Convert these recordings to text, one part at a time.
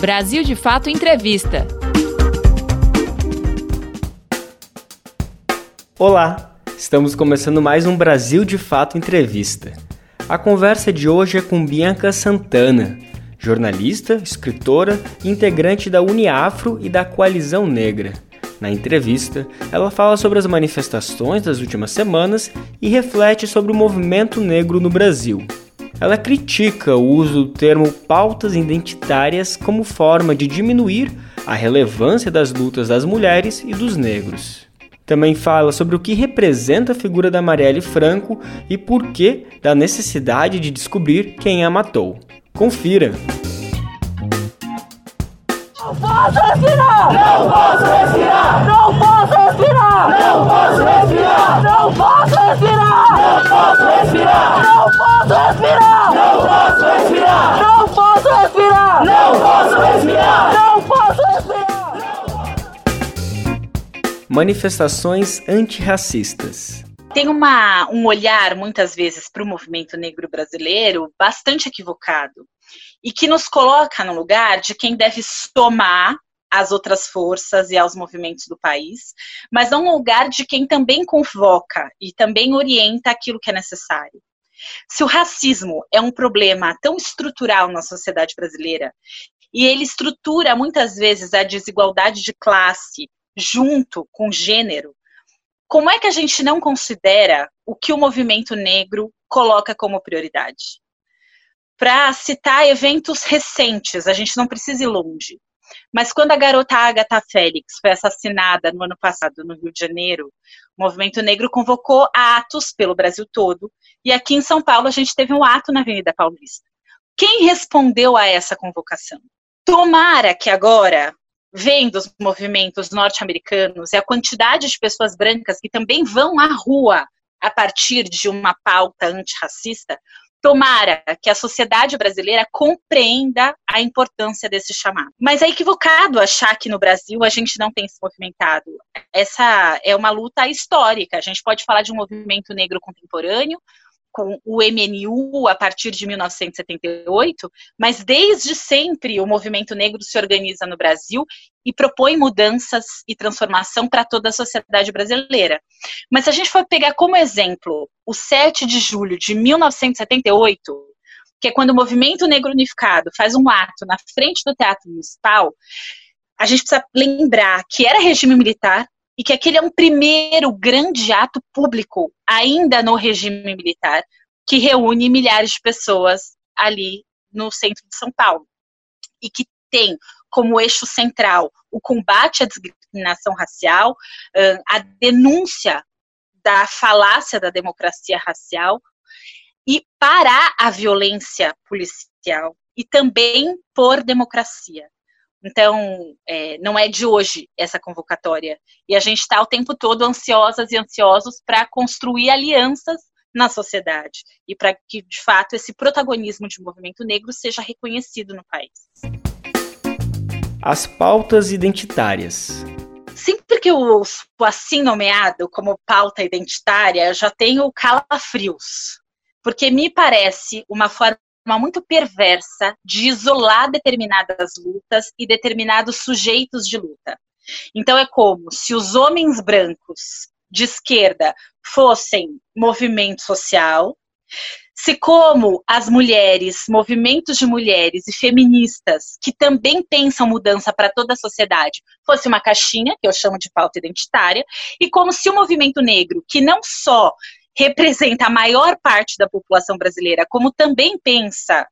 Brasil de Fato Entrevista. Olá, estamos começando mais um Brasil de Fato Entrevista. A conversa de hoje é com Bianca Santana, jornalista, escritora e integrante da Uniafro e da Coalizão Negra. Na entrevista, ela fala sobre as manifestações das últimas semanas e reflete sobre o movimento negro no Brasil. Ela critica o uso do termo pautas identitárias como forma de diminuir a relevância das lutas das mulheres e dos negros. Também fala sobre o que representa a figura da Marielle Franco e por que da necessidade de descobrir quem a matou. Confira! Não posso respirar! Não posso respirar! Não posso respirar! Não posso respirar! Não posso respirar! Não posso respirar! Não posso respirar! Não posso respirar! Não posso respirar! Não posso respirar! Não posso respirar! Manifestações antirracistas. Tem uma, um olhar, muitas vezes, para o movimento negro brasileiro bastante equivocado e que nos coloca no lugar de quem deve somar às outras forças e aos movimentos do país, mas não um lugar de quem também convoca e também orienta aquilo que é necessário. Se o racismo é um problema tão estrutural na sociedade brasileira e ele estrutura muitas vezes a desigualdade de classe junto com gênero, como é que a gente não considera o que o movimento negro coloca como prioridade? Para citar eventos recentes, a gente não precisa ir longe. Mas quando a garota Agatha Félix foi assassinada no ano passado no Rio de Janeiro, o movimento negro convocou atos pelo Brasil todo, e aqui em São Paulo a gente teve um ato na Avenida Paulista. Quem respondeu a essa convocação? Tomara que agora, vendo os movimentos norte-americanos e a quantidade de pessoas brancas que também vão à rua a partir de uma pauta antirracista, Tomara que a sociedade brasileira compreenda a importância desse chamado. Mas é equivocado achar que no Brasil a gente não tem se movimentado. Essa é uma luta histórica. A gente pode falar de um movimento negro contemporâneo, com o MNU a partir de 1978, mas desde sempre o movimento negro se organiza no Brasil e propõe mudanças e transformação para toda a sociedade brasileira. Mas se a gente for pegar como exemplo o 7 de julho de 1978, que é quando o movimento negro unificado faz um ato na frente do Teatro Municipal, a gente precisa lembrar que era regime militar, e que aquele é um primeiro grande ato público, ainda no regime militar, que reúne milhares de pessoas ali no centro de São Paulo. E que tem como eixo central o combate à discriminação racial, a denúncia da falácia da democracia racial e parar a violência policial e também por democracia. Então, é, não é de hoje essa convocatória. E a gente está o tempo todo ansiosas e ansiosos para construir alianças na sociedade e para que, de fato, esse protagonismo de movimento negro seja reconhecido no país. As pautas identitárias. Sempre que eu ouço assim nomeado como pauta identitária, já tenho calafrios, porque me parece uma forma forma muito perversa de isolar determinadas lutas e determinados sujeitos de luta. Então é como se os homens brancos de esquerda fossem movimento social, se como as mulheres, movimentos de mulheres e feministas que também pensam mudança para toda a sociedade, fosse uma caixinha, que eu chamo de pauta identitária, e como se o movimento negro, que não só representa a maior parte da população brasileira, como também pensa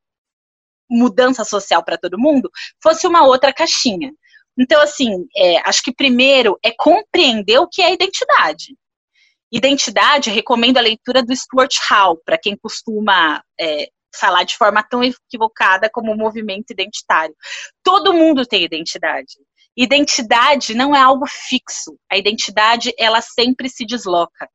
mudança social para todo mundo, fosse uma outra caixinha. Então, assim, é, acho que primeiro é compreender o que é identidade. Identidade, recomendo a leitura do Stuart Hall, para quem costuma é, falar de forma tão equivocada como o movimento identitário. Todo mundo tem identidade. Identidade não é algo fixo. A identidade, ela sempre se desloca.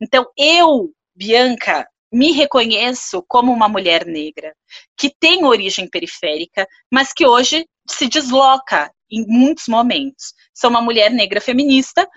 Então, eu, Bianca, me reconheço como uma mulher negra, que tem origem periférica, mas que hoje se desloca em muitos momentos. Sou uma mulher negra feminista,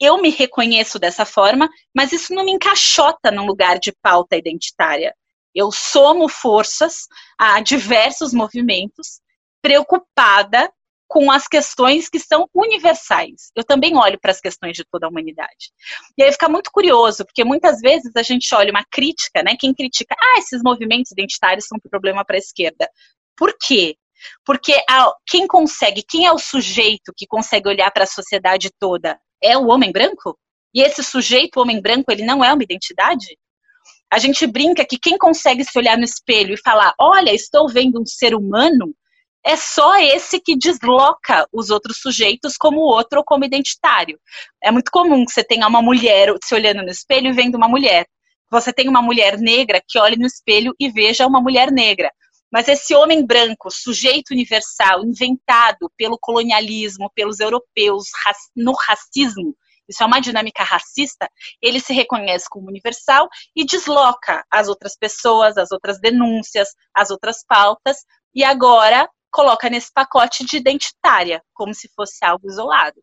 eu me reconheço dessa forma, mas isso não me encaixota num lugar de pauta identitária. Eu somo forças a diversos movimentos preocupada com as questões que são universais. Eu também olho para as questões de toda a humanidade. E aí fica muito curioso, porque muitas vezes a gente olha uma crítica, né? Quem critica, ah, esses movimentos identitários são um problema para a esquerda. Por quê? Porque a, quem consegue, quem é o sujeito que consegue olhar para a sociedade toda? É o homem branco? E esse sujeito, o homem branco, ele não é uma identidade? A gente brinca que quem consegue se olhar no espelho e falar, olha, estou vendo um ser humano, é só esse que desloca os outros sujeitos como outro ou como identitário. É muito comum que você tenha uma mulher se olhando no espelho e vendo uma mulher. Você tem uma mulher negra que olhe no espelho e veja uma mulher negra. Mas esse homem branco, sujeito universal, inventado pelo colonialismo, pelos europeus, no racismo, isso é uma dinâmica racista, ele se reconhece como universal e desloca as outras pessoas, as outras denúncias, as outras pautas, e agora coloca nesse pacote de identitária, como se fosse algo isolado.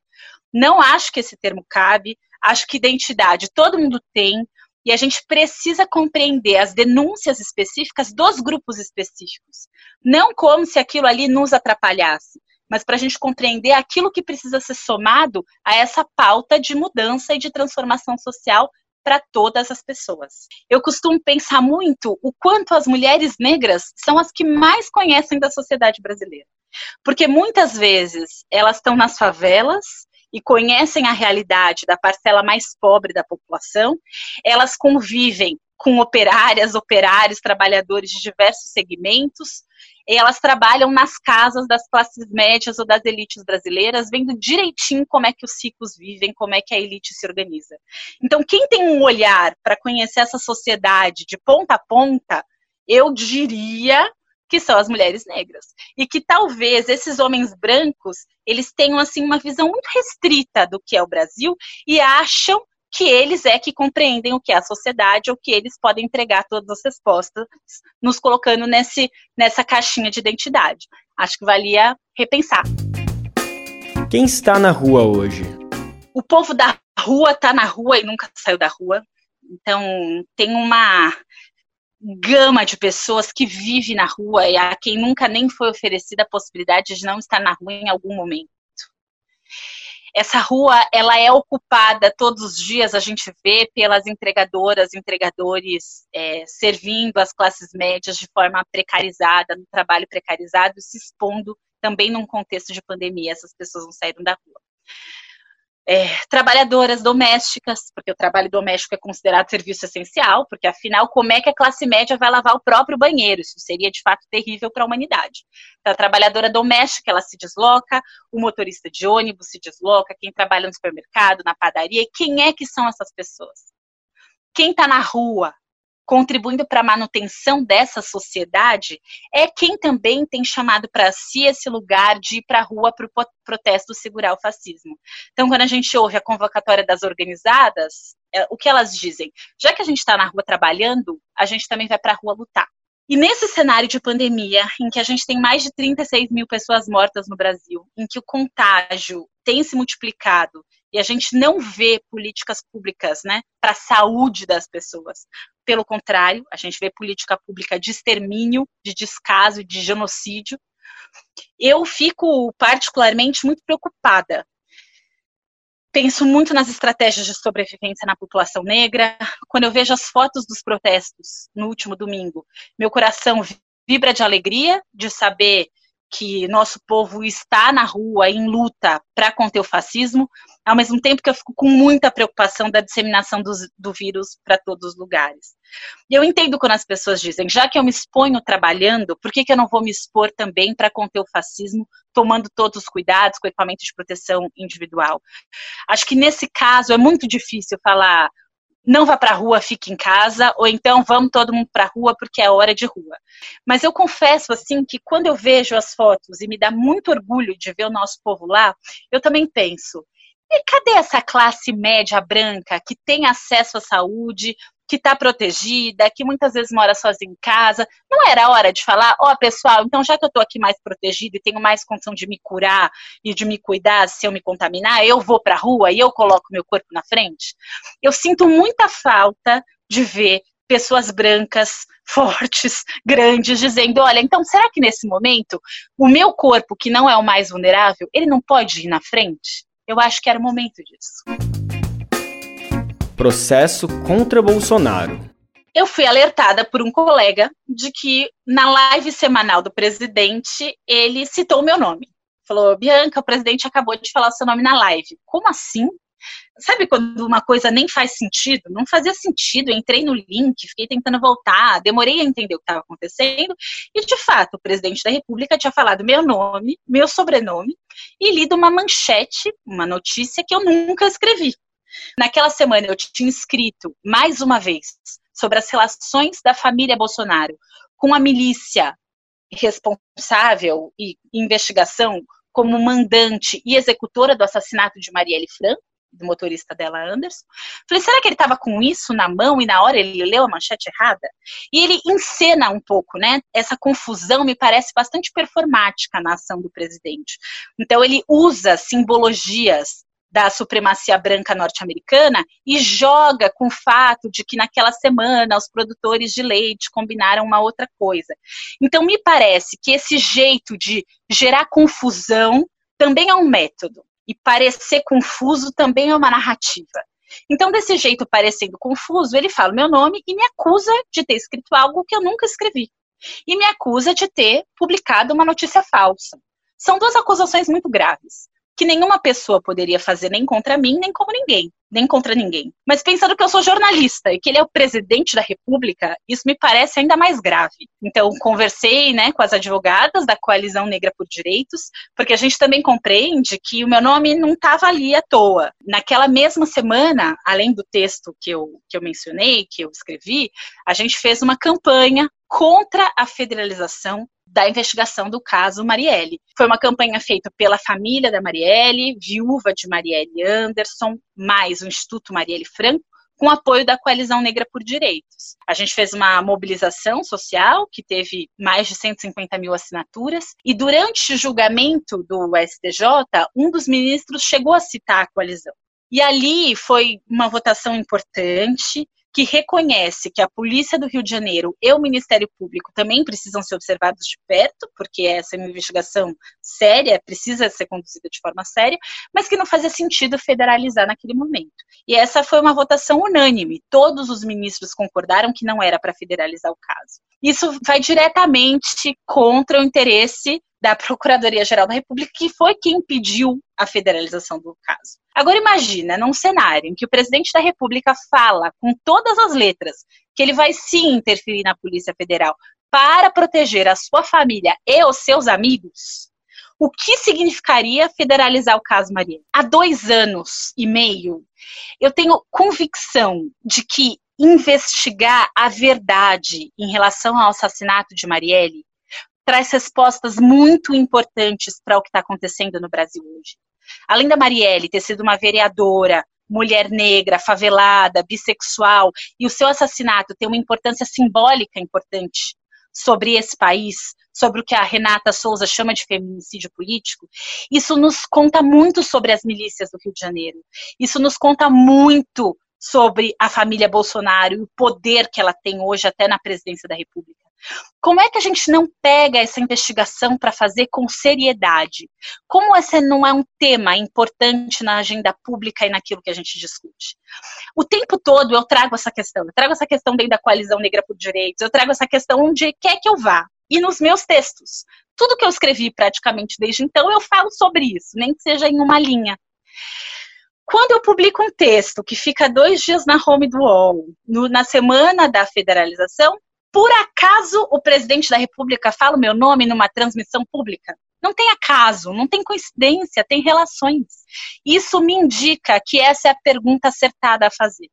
Não acho que esse termo cabe, acho que identidade todo mundo tem, e a gente precisa compreender as denúncias específicas dos grupos específicos. Não como se aquilo ali nos atrapalhasse, mas para a gente compreender aquilo que precisa ser somado a essa pauta de mudança e de transformação social para todas as pessoas. Eu costumo pensar muito o quanto as mulheres negras são as que mais conhecem da sociedade brasileira. Porque muitas vezes elas estão nas favelas, e conhecem a realidade da parcela mais pobre da população, elas convivem com operárias, operários, trabalhadores de diversos segmentos, elas trabalham nas casas das classes médias ou das elites brasileiras, vendo direitinho como é que os ricos vivem, como é que a elite se organiza. Então, quem tem um olhar para conhecer essa sociedade de ponta a ponta, eu diria que são as mulheres negras. E que talvez esses homens brancos, eles tenham assim uma visão muito restrita do que é o Brasil e acham que eles é que compreendem o que é a sociedade ou que eles podem entregar todas as respostas, nos colocando nesse, nessa caixinha de identidade. Acho que valia repensar. Quem está na rua hoje? O povo da rua está na rua e nunca saiu da rua. Então, tem uma gama de pessoas que vive na rua e a quem nunca nem foi oferecida a possibilidade de não estar na rua em algum momento. Essa rua, ela é ocupada todos os dias, a gente vê pelas entregadoras, entregadores é, servindo as classes médias de forma precarizada, no trabalho precarizado, se expondo também num contexto de pandemia, essas pessoas não saíram da rua é, trabalhadoras domésticas, porque o trabalho doméstico é considerado serviço essencial, porque afinal, como é que a classe média vai lavar o próprio banheiro? Isso seria de fato terrível para a humanidade. Então, a trabalhadora doméstica, ela se desloca, o motorista de ônibus se desloca, quem trabalha no supermercado, na padaria, quem é que são essas pessoas? Quem está na rua, contribuindo para a manutenção dessa sociedade, é quem também tem chamado para si esse lugar de ir para a rua para o protesto segurar o fascismo. Então, quando a gente ouve a convocatória das organizadas, é, o que elas dizem? Já que a gente está na rua trabalhando, a gente também vai para a rua lutar. E nesse cenário de pandemia, em que a gente tem mais de 36 mil pessoas mortas no Brasil, em que o contágio tem se multiplicado e a gente não vê políticas públicas né, para a saúde das pessoas. Pelo contrário, a gente vê política pública de extermínio, de descaso, de genocídio. Eu fico particularmente muito preocupada. Penso muito nas estratégias de sobrevivência na população negra. Quando eu vejo as fotos dos protestos no último domingo, meu coração vibra de alegria de saber que nosso povo está na rua em luta para conter o fascismo, ao mesmo tempo que eu fico com muita preocupação da disseminação do, do vírus para todos os lugares. E eu entendo quando as pessoas dizem, já que eu me exponho trabalhando, por que, que eu não vou me expor também para conter o fascismo, tomando todos os cuidados com equipamento de proteção individual? Acho que nesse caso é muito difícil falar não vá para a rua, fique em casa, ou então vamos todo mundo para a rua porque é hora de rua. Mas eu confesso assim que quando eu vejo as fotos e me dá muito orgulho de ver o nosso povo lá, eu também penso, e cadê essa classe média branca que tem acesso à saúde, que está protegida, que muitas vezes mora sozinha em casa. Não era hora de falar, ó, oh, pessoal, então já que eu estou aqui mais protegida e tenho mais condição de me curar e de me cuidar se eu me contaminar, eu vou para a rua e eu coloco meu corpo na frente? Eu sinto muita falta de ver pessoas brancas, fortes, grandes, dizendo: olha, então será que nesse momento o meu corpo, que não é o mais vulnerável, ele não pode ir na frente? Eu acho que era o momento disso. Processo contra Bolsonaro. Eu fui alertada por um colega de que na live semanal do presidente ele citou o meu nome. Falou, Bianca, o presidente acabou de falar seu nome na live. Como assim? Sabe quando uma coisa nem faz sentido? Não fazia sentido. Eu entrei no link, fiquei tentando voltar, demorei a entender o que estava acontecendo. E, de fato, o presidente da República tinha falado meu nome, meu sobrenome, e lido uma manchete, uma notícia que eu nunca escrevi. Naquela semana eu tinha escrito, mais uma vez, sobre as relações da família Bolsonaro com a milícia responsável e investigação como mandante e executora do assassinato de Marielle Franco, do motorista dela, Anderson. Falei, será que ele estava com isso na mão e na hora ele leu a manchete errada? E ele encena um pouco, né? Essa confusão me parece bastante performática na ação do presidente. Então ele usa simbologias da supremacia branca norte-americana e joga com o fato de que naquela semana os produtores de leite combinaram uma outra coisa. Então me parece que esse jeito de gerar confusão também é um método e parecer confuso também é uma narrativa. Então, desse jeito, parecendo confuso, ele fala o meu nome e me acusa de ter escrito algo que eu nunca escrevi. E me acusa de ter publicado uma notícia falsa. São duas acusações muito graves que nenhuma pessoa poderia fazer nem contra mim, nem como ninguém, nem contra ninguém. Mas pensando que eu sou jornalista e que ele é o presidente da República, isso me parece ainda mais grave. Então, conversei né, com as advogadas da Coalizão Negra por Direitos, porque a gente também compreende que o meu nome não estava ali à toa. Naquela mesma semana, além do texto que eu, que eu mencionei, que eu escrevi, a gente fez uma campanha contra a federalização da investigação do caso Marielle. Foi uma campanha feita pela família da Marielle, viúva de Marielle Anderson, mais o Instituto Marielle Franco, com apoio da Coalizão Negra por Direitos. A gente fez uma mobilização social que teve mais de 150 mil assinaturas, e durante o julgamento do STJ, um dos ministros chegou a citar a coalizão. E ali foi uma votação importante, que reconhece que a Polícia do Rio de Janeiro e o Ministério Público também precisam ser observados de perto, porque essa é uma investigação séria, precisa ser conduzida de forma séria, mas que não fazia sentido federalizar naquele momento. E essa foi uma votação unânime. Todos os ministros concordaram que não era para federalizar o caso. Isso vai diretamente contra o interesse da Procuradoria-Geral da República, que foi quem pediu a federalização do caso. Agora imagina, num cenário em que o presidente da República fala com todas as letras que ele vai sim interferir na Polícia Federal para proteger a sua família e os seus amigos, o que significaria federalizar o caso Maria? Há dois anos e meio, eu tenho convicção de que investigar a verdade em relação ao assassinato de Marielle traz respostas muito importantes para o que está acontecendo no Brasil hoje. Além da Marielle ter sido uma vereadora, mulher negra, favelada, bissexual, e o seu assassinato ter uma importância simbólica importante sobre esse país, sobre o que a Renata Souza chama de feminicídio político, isso nos conta muito sobre as milícias do Rio de Janeiro. Isso nos conta muito sobre a família Bolsonaro e o poder que ela tem hoje até na presidência da República. Como é que a gente não pega essa investigação para fazer com seriedade? Como esse não é um tema importante na agenda pública e naquilo que a gente discute? O tempo todo eu trago essa questão, eu trago essa questão dentro da coalizão negra por direitos, eu trago essa questão onde quer que eu vá. E nos meus textos. Tudo que eu escrevi praticamente desde então, eu falo sobre isso, nem que seja em uma linha. Quando eu publico um texto que fica dois dias na home do UOL, no, na semana da federalização, por acaso o presidente da República fala o meu nome numa transmissão pública? Não tem acaso, não tem coincidência, tem relações. Isso me indica que essa é a pergunta acertada a fazer.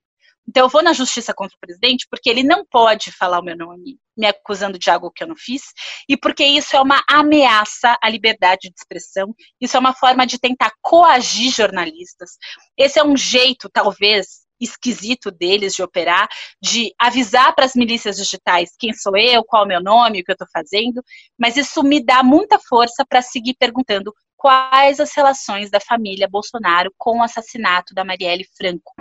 Então, eu vou na justiça contra o presidente porque ele não pode falar o meu nome me acusando de algo que eu não fiz, e porque isso é uma ameaça à liberdade de expressão, isso é uma forma de tentar coagir jornalistas. Esse é um jeito, talvez, esquisito deles de operar, de avisar para as milícias digitais quem sou eu, qual é o meu nome, o que eu estou fazendo, mas isso me dá muita força para seguir perguntando quais as relações da família Bolsonaro com o assassinato da Marielle Franco.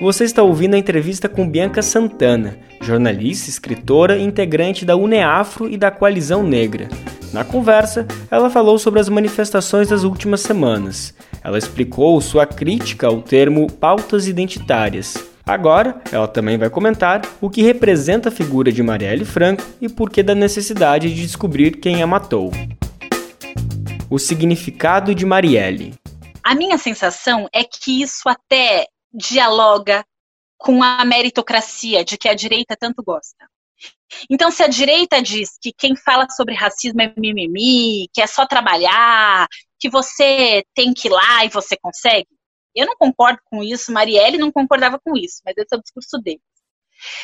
Você está ouvindo a entrevista com Bianca Santana, jornalista, escritora e integrante da UNEAFRO e da Coalizão Negra. Na conversa, ela falou sobre as manifestações das últimas semanas. Ela explicou sua crítica ao termo pautas identitárias. Agora, ela também vai comentar o que representa a figura de Marielle Franco e por que da necessidade de descobrir quem a matou. O significado de Marielle. A minha sensação é que isso até dialoga com a meritocracia de que a direita tanto gosta. Então, se a direita diz que quem fala sobre racismo é mimimi, que é só trabalhar, que você tem que ir lá e você consegue, eu não concordo com isso, Marielle não concordava com isso, mas esse é o discurso dele.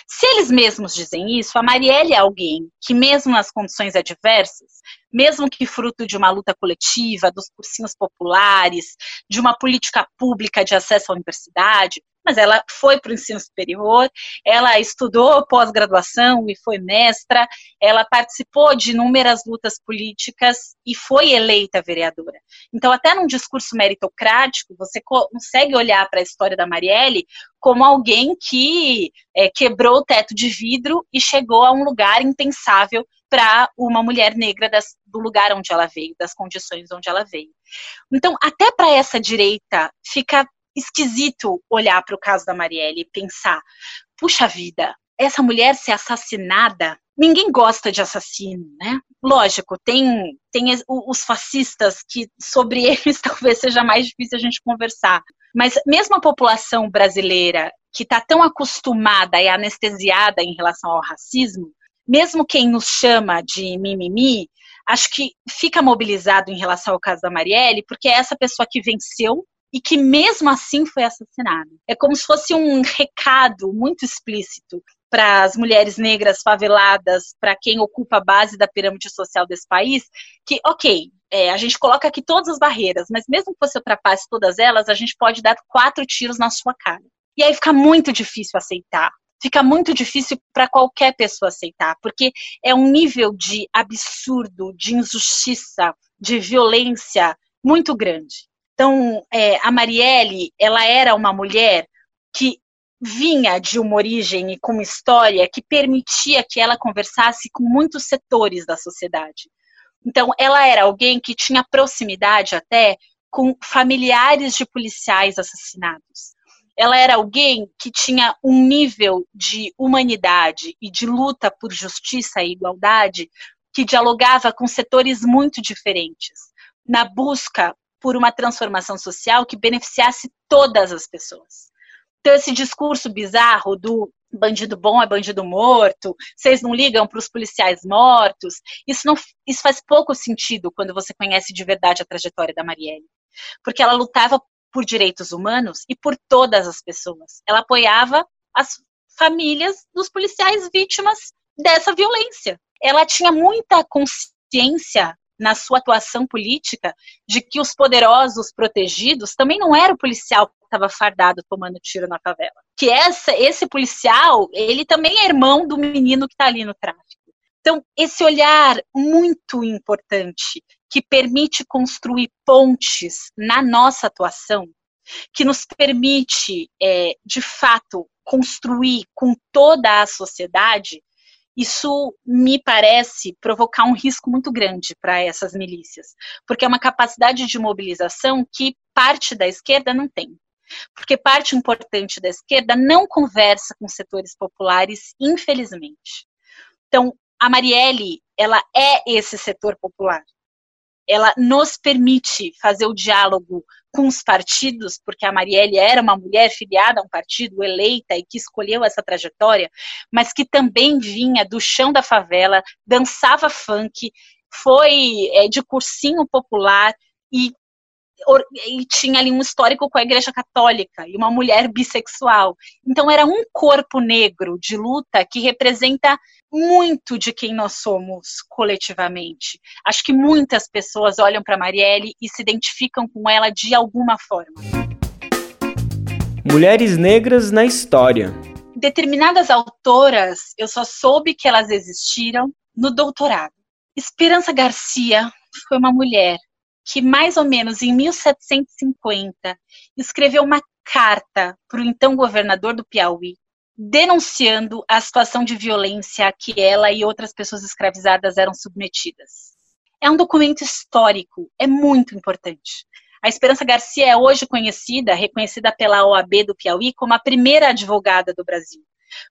Se eles mesmos dizem isso, a Marielle é alguém que, mesmo nas condições adversas, mesmo que fruto de uma luta coletiva, dos cursinhos populares, de uma política pública de acesso à universidade, mas ela foi para o ensino superior, ela estudou pós-graduação e foi mestra, ela participou de inúmeras lutas políticas e foi eleita vereadora. Então, até num discurso meritocrático, você consegue olhar para a história da Marielle como alguém que é, quebrou o teto de vidro e chegou a um lugar impensável para uma mulher negra das, do lugar onde ela veio, das condições onde ela veio. Então, até para essa direita, fica esquisito olhar para o caso da Marielle e pensar: puxa vida, essa mulher ser assassinada. Ninguém gosta de assassino, né? Lógico, tem, tem os fascistas que sobre eles talvez seja mais difícil a gente conversar. Mas mesmo a população brasileira que está tão acostumada e anestesiada em relação ao racismo, mesmo quem nos chama de mimimi, acho que fica mobilizado em relação ao caso da Marielle, porque é essa pessoa que venceu e que mesmo assim foi assassinado. É como se fosse um recado muito explícito para as mulheres negras faveladas, para quem ocupa a base da pirâmide social desse país, que, ok, é, a gente coloca aqui todas as barreiras, mas mesmo que você ultrapasse todas elas, a gente pode dar quatro tiros na sua cara. E aí fica muito difícil aceitar. Fica muito difícil para qualquer pessoa aceitar, porque é um nível de absurdo, de injustiça, de violência muito grande. Então, é, a Marielle, ela era uma mulher que vinha de uma origem e com uma história que permitia que ela conversasse com muitos setores da sociedade. Então, ela era alguém que tinha proximidade até com familiares de policiais assassinados. Ela era alguém que tinha um nível de humanidade e de luta por justiça e igualdade que dialogava com setores muito diferentes, na busca por uma transformação social que beneficiasse todas as pessoas. Então, esse discurso bizarro do bandido bom é bandido morto, vocês não ligam para os policiais mortos, isso, não, isso faz pouco sentido quando você conhece de verdade a trajetória da Marielle. Porque ela lutava por direitos humanos e por todas as pessoas. Ela apoiava as famílias dos policiais vítimas dessa violência. Ela tinha muita consciência na sua atuação política de que os poderosos protegidos também não era o policial que estava fardado tomando tiro na favela. Que essa, esse policial, ele também é irmão do menino que está ali no tráfico. Então, esse olhar muito importante que permite construir pontes na nossa atuação, que nos permite, é, de fato, construir com toda a sociedade isso me parece provocar um risco muito grande para essas milícias, porque é uma capacidade de mobilização que parte da esquerda não tem. Porque parte importante da esquerda não conversa com setores populares, infelizmente. Então, a Marielle, ela é esse setor popular ela nos permite fazer o diálogo com os partidos, porque a Marielle era uma mulher filiada a um partido, eleita e que escolheu essa trajetória, mas que também vinha do chão da favela, dançava funk, foi é, de cursinho popular e e tinha ali um histórico com a Igreja Católica e uma mulher bissexual. Então era um corpo negro de luta que representa muito de quem nós somos coletivamente. Acho que muitas pessoas olham para Marielle e se identificam com ela de alguma forma. Mulheres negras na história. Determinadas autoras, eu só soube que elas existiram no doutorado. Esperança Garcia foi uma mulher que mais ou menos em 1750 escreveu uma carta para o então governador do Piauí, denunciando a situação de violência a que ela e outras pessoas escravizadas eram submetidas. É um documento histórico, é muito importante. A Esperança Garcia é hoje conhecida, reconhecida pela OAB do Piauí, como a primeira advogada do Brasil,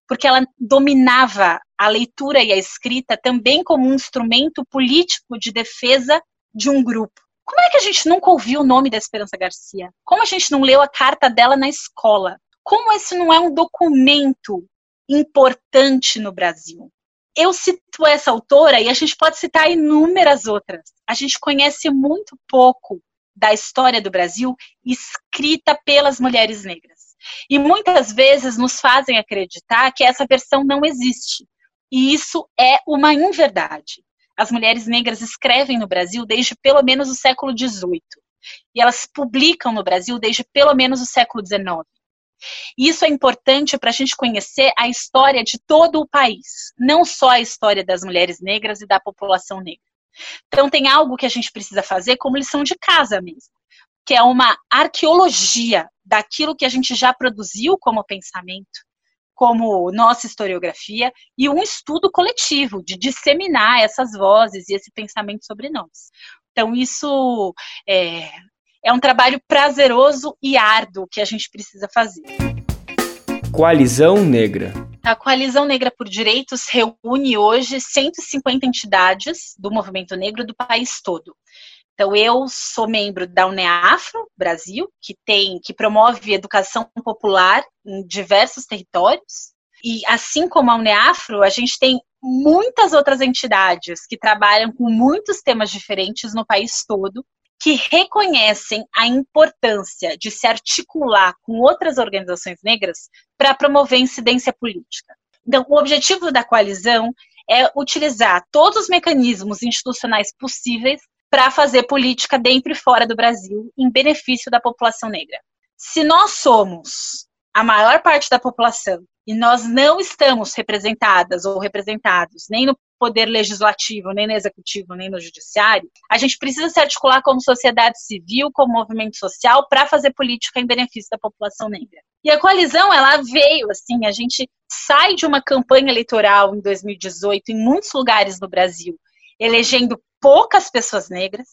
porque ela dominava a leitura e a escrita também como um instrumento político de defesa de um grupo. Como é que a gente nunca ouviu o nome da Esperança Garcia? Como a gente não leu a carta dela na escola? Como esse não é um documento importante no Brasil? Eu cito essa autora e a gente pode citar inúmeras outras. A gente conhece muito pouco da história do Brasil escrita pelas mulheres negras. E muitas vezes nos fazem acreditar que essa versão não existe. E isso é uma inverdade. As mulheres negras escrevem no Brasil desde pelo menos o século XVIII. E elas publicam no Brasil desde pelo menos o século XIX. E isso é importante para a gente conhecer a história de todo o país, não só a história das mulheres negras e da população negra. Então, tem algo que a gente precisa fazer como lição de casa mesmo, que é uma arqueologia daquilo que a gente já produziu como pensamento, como nossa historiografia, e um estudo coletivo de disseminar essas vozes e esse pensamento sobre nós. Então, isso é, é um trabalho prazeroso e árduo que a gente precisa fazer. Coalizão Negra. A Coalizão Negra por Direitos reúne hoje 150 entidades do movimento negro do país todo. Então, eu sou membro da UNEAFRO Brasil, que tem, que promove educação popular em diversos territórios. E assim como a UNEAFRO, a gente tem muitas outras entidades que trabalham com muitos temas diferentes no país todo que reconhecem a importância de se articular com outras organizações negras para promover incidência política. Então, o objetivo da coalizão é utilizar todos os mecanismos institucionais possíveis para fazer política dentro e fora do Brasil em benefício da população negra. Se nós somos a maior parte da população e nós não estamos representadas ou representados nem no poder legislativo, nem no executivo, nem no judiciário, a gente precisa se articular como sociedade civil, como movimento social, para fazer política em benefício da população negra. E a coalizão, ela veio assim, a gente sai de uma campanha eleitoral em 2018 em muitos lugares no Brasil, elegendo poucas pessoas negras,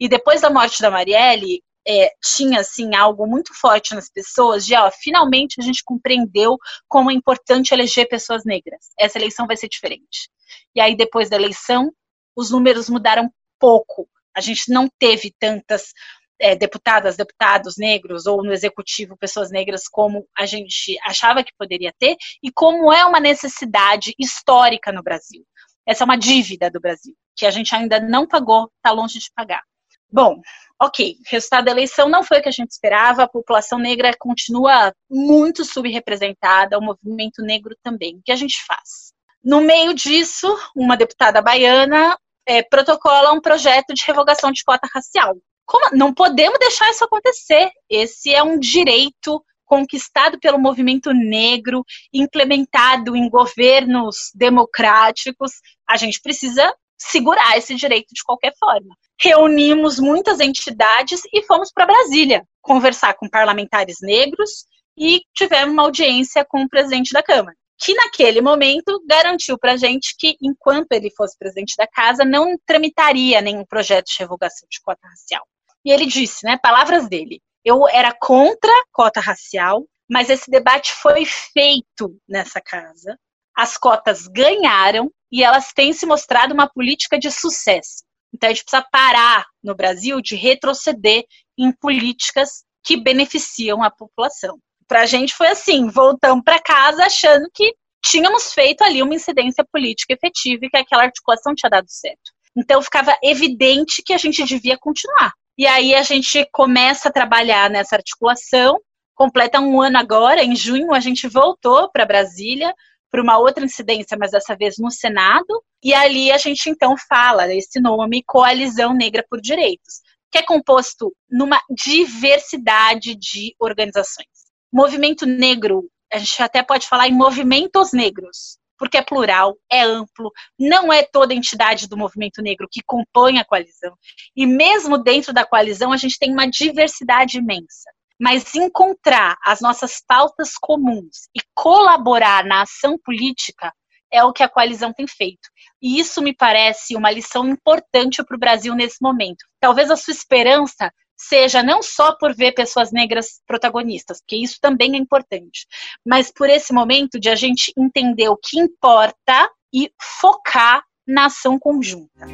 e depois da morte da Marielle, é, tinha assim algo muito forte nas pessoas de ó, finalmente a gente compreendeu como é importante eleger pessoas negras. Essa eleição vai ser diferente. E aí depois da eleição, os números mudaram pouco. A gente não teve tantas é, deputadas, deputados negros ou no executivo pessoas negras como a gente achava que poderia ter e como é uma necessidade histórica no Brasil. Essa é uma dívida do Brasil que a gente ainda não pagou, está longe de pagar. Bom, ok, resultado da eleição não foi o que a gente esperava, a população negra continua muito subrepresentada, o movimento negro também. O que a gente faz? No meio disso, uma deputada baiana é, protocola um projeto de revogação de cota racial. Como? Não podemos deixar isso acontecer. Esse é um direito conquistado pelo movimento negro, implementado em governos democráticos. A gente precisa segurar esse direito de qualquer forma. Reunimos muitas entidades e fomos para Brasília conversar com parlamentares negros e tivemos uma audiência com o presidente da Câmara, que naquele momento garantiu para a gente que, enquanto ele fosse presidente da casa, não tramitaria nenhum projeto de revogação de cota racial. E ele disse, né, palavras dele, eu era contra cota racial, mas esse debate foi feito nessa casa. As cotas ganharam e elas têm se mostrado uma política de sucesso. Então a gente precisa parar no Brasil de retroceder em políticas que beneficiam a população. Para a gente foi assim, voltamos para casa achando que tínhamos feito ali uma incidência política efetiva e que aquela articulação tinha dado certo. Então ficava evidente que a gente devia continuar. E aí a gente começa a trabalhar nessa articulação, completa um ano agora, em junho a gente voltou para Brasília para uma outra incidência, mas dessa vez no Senado, e ali a gente então fala desse nome Coalizão Negra por Direitos, que é composto numa diversidade de organizações. Movimento negro, a gente até pode falar em movimentos negros, porque é plural, é amplo, não é toda entidade do movimento negro que compõe a coalizão. E mesmo dentro da coalizão, a gente tem uma diversidade imensa. Mas encontrar as nossas pautas comuns e colaborar na ação política é o que a coalizão tem feito. E isso me parece uma lição importante para o Brasil nesse momento. Talvez a sua esperança seja não só por ver pessoas negras protagonistas, porque isso também é importante, mas por esse momento de a gente entender o que importa e focar na ação conjunta.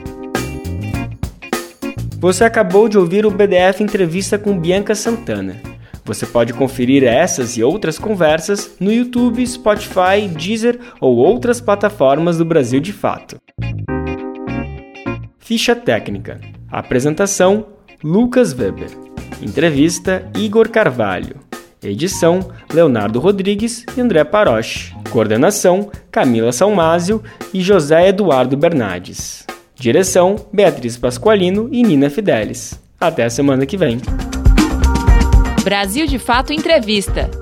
Você acabou de ouvir o BDF Entrevista com Bianca Santana. Você pode conferir essas e outras conversas no YouTube, Spotify, Deezer ou outras plataformas do Brasil de Fato. Ficha técnica. Apresentação: Lucas Weber. Entrevista: Igor Carvalho. Edição: Leonardo Rodrigues e André Paroche. Coordenação: Camila Salmásio e José Eduardo Bernardes. Direção: Beatriz Pasqualino e Nina Fidelis. Até a semana que vem. Brasil de Fato Entrevista.